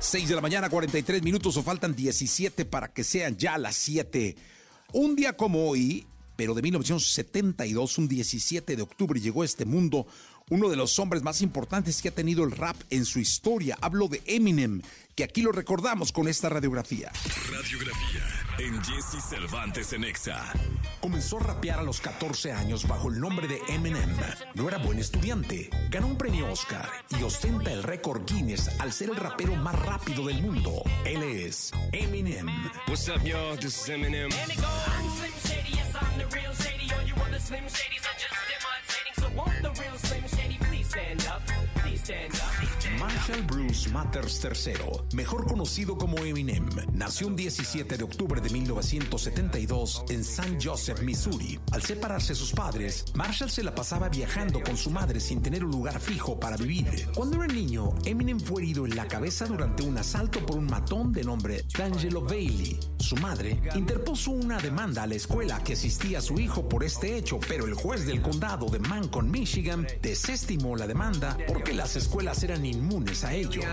6 de la mañana, 43 minutos o faltan 17 para que sean ya las 7. Un día como hoy, pero de 1972, un 17 de octubre, llegó a este mundo uno de los hombres más importantes que ha tenido el rap en su historia. Hablo de Eminem, que aquí lo recordamos con esta radiografía. Radiografía en Jesse Cervantes en Exa. Comenzó a rapear a los 14 años bajo el nombre de Eminem. No era buen estudiante, ganó un premio Oscar y ostenta el récord Guinness al ser el rapero más rápido del mundo. Él es Eminem. What's up, y'all? This is Eminem. Matters III, mejor conocido como Eminem, nació un 17 de octubre de 1972 en St. Joseph, Missouri. Al separarse sus padres, Marshall se la pasaba viajando con su madre sin tener un lugar fijo para vivir. Cuando era niño, Eminem fue herido en la cabeza durante un asalto por un matón de nombre D'Angelo Bailey. Su madre interpuso una demanda a la escuela que asistía su hijo por este hecho, pero el juez del condado de Mancon, Michigan, desestimó la demanda porque las escuelas eran inmunes a ello.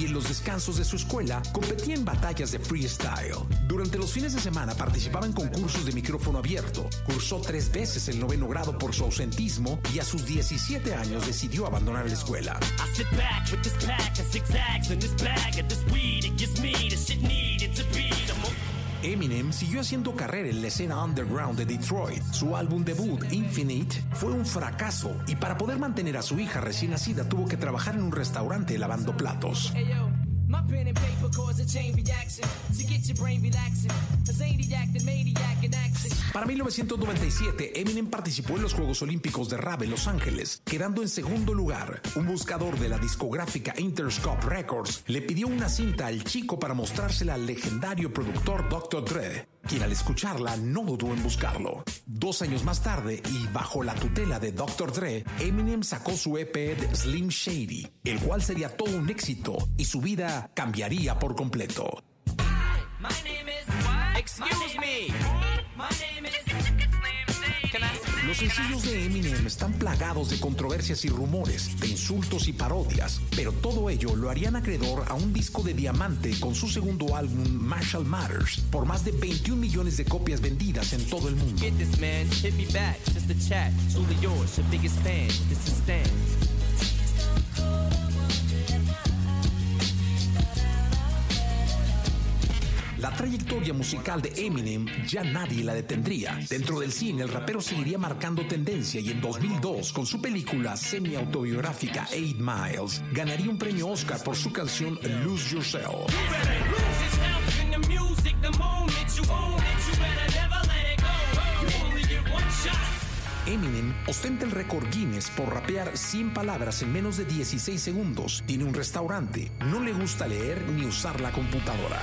y en los descansos de su escuela competía en batallas de freestyle. Durante los fines de semana participaba en concursos de micrófono abierto. Cursó tres veces el noveno grado por su ausentismo y a sus 17 años decidió abandonar la escuela. Eminem siguió haciendo carrera en la escena underground de Detroit. Su álbum debut, Infinite, fue un fracaso y para poder mantener a su hija recién nacida tuvo que trabajar en un restaurante lavando platos. Para 1997, Eminem participó en los Juegos Olímpicos de Rap en Los Ángeles, quedando en segundo lugar. Un buscador de la discográfica Interscope Records le pidió una cinta al chico para mostrársela al legendario productor Dr. Dre, quien al escucharla no dudó en buscarlo. Dos años más tarde, y bajo la tutela de Dr. Dre, Eminem sacó su EP Slim Shady, el cual sería todo un éxito y su vida cambiaría por completo. Los sencillos de Eminem están plagados de controversias y rumores, de insultos y parodias, pero todo ello lo harían acreedor a un disco de diamante con su segundo álbum Marshall Matters, por más de 21 millones de copias vendidas en todo el mundo. La trayectoria musical de Eminem ya nadie la detendría. Dentro del cine, el rapero seguiría marcando tendencia y en 2002, con su película semi-autobiográfica Eight Miles, ganaría un premio Oscar por su canción Lose Yourself. Eminem ostenta el récord Guinness por rapear 100 palabras en menos de 16 segundos. Tiene un restaurante, no le gusta leer ni usar la computadora.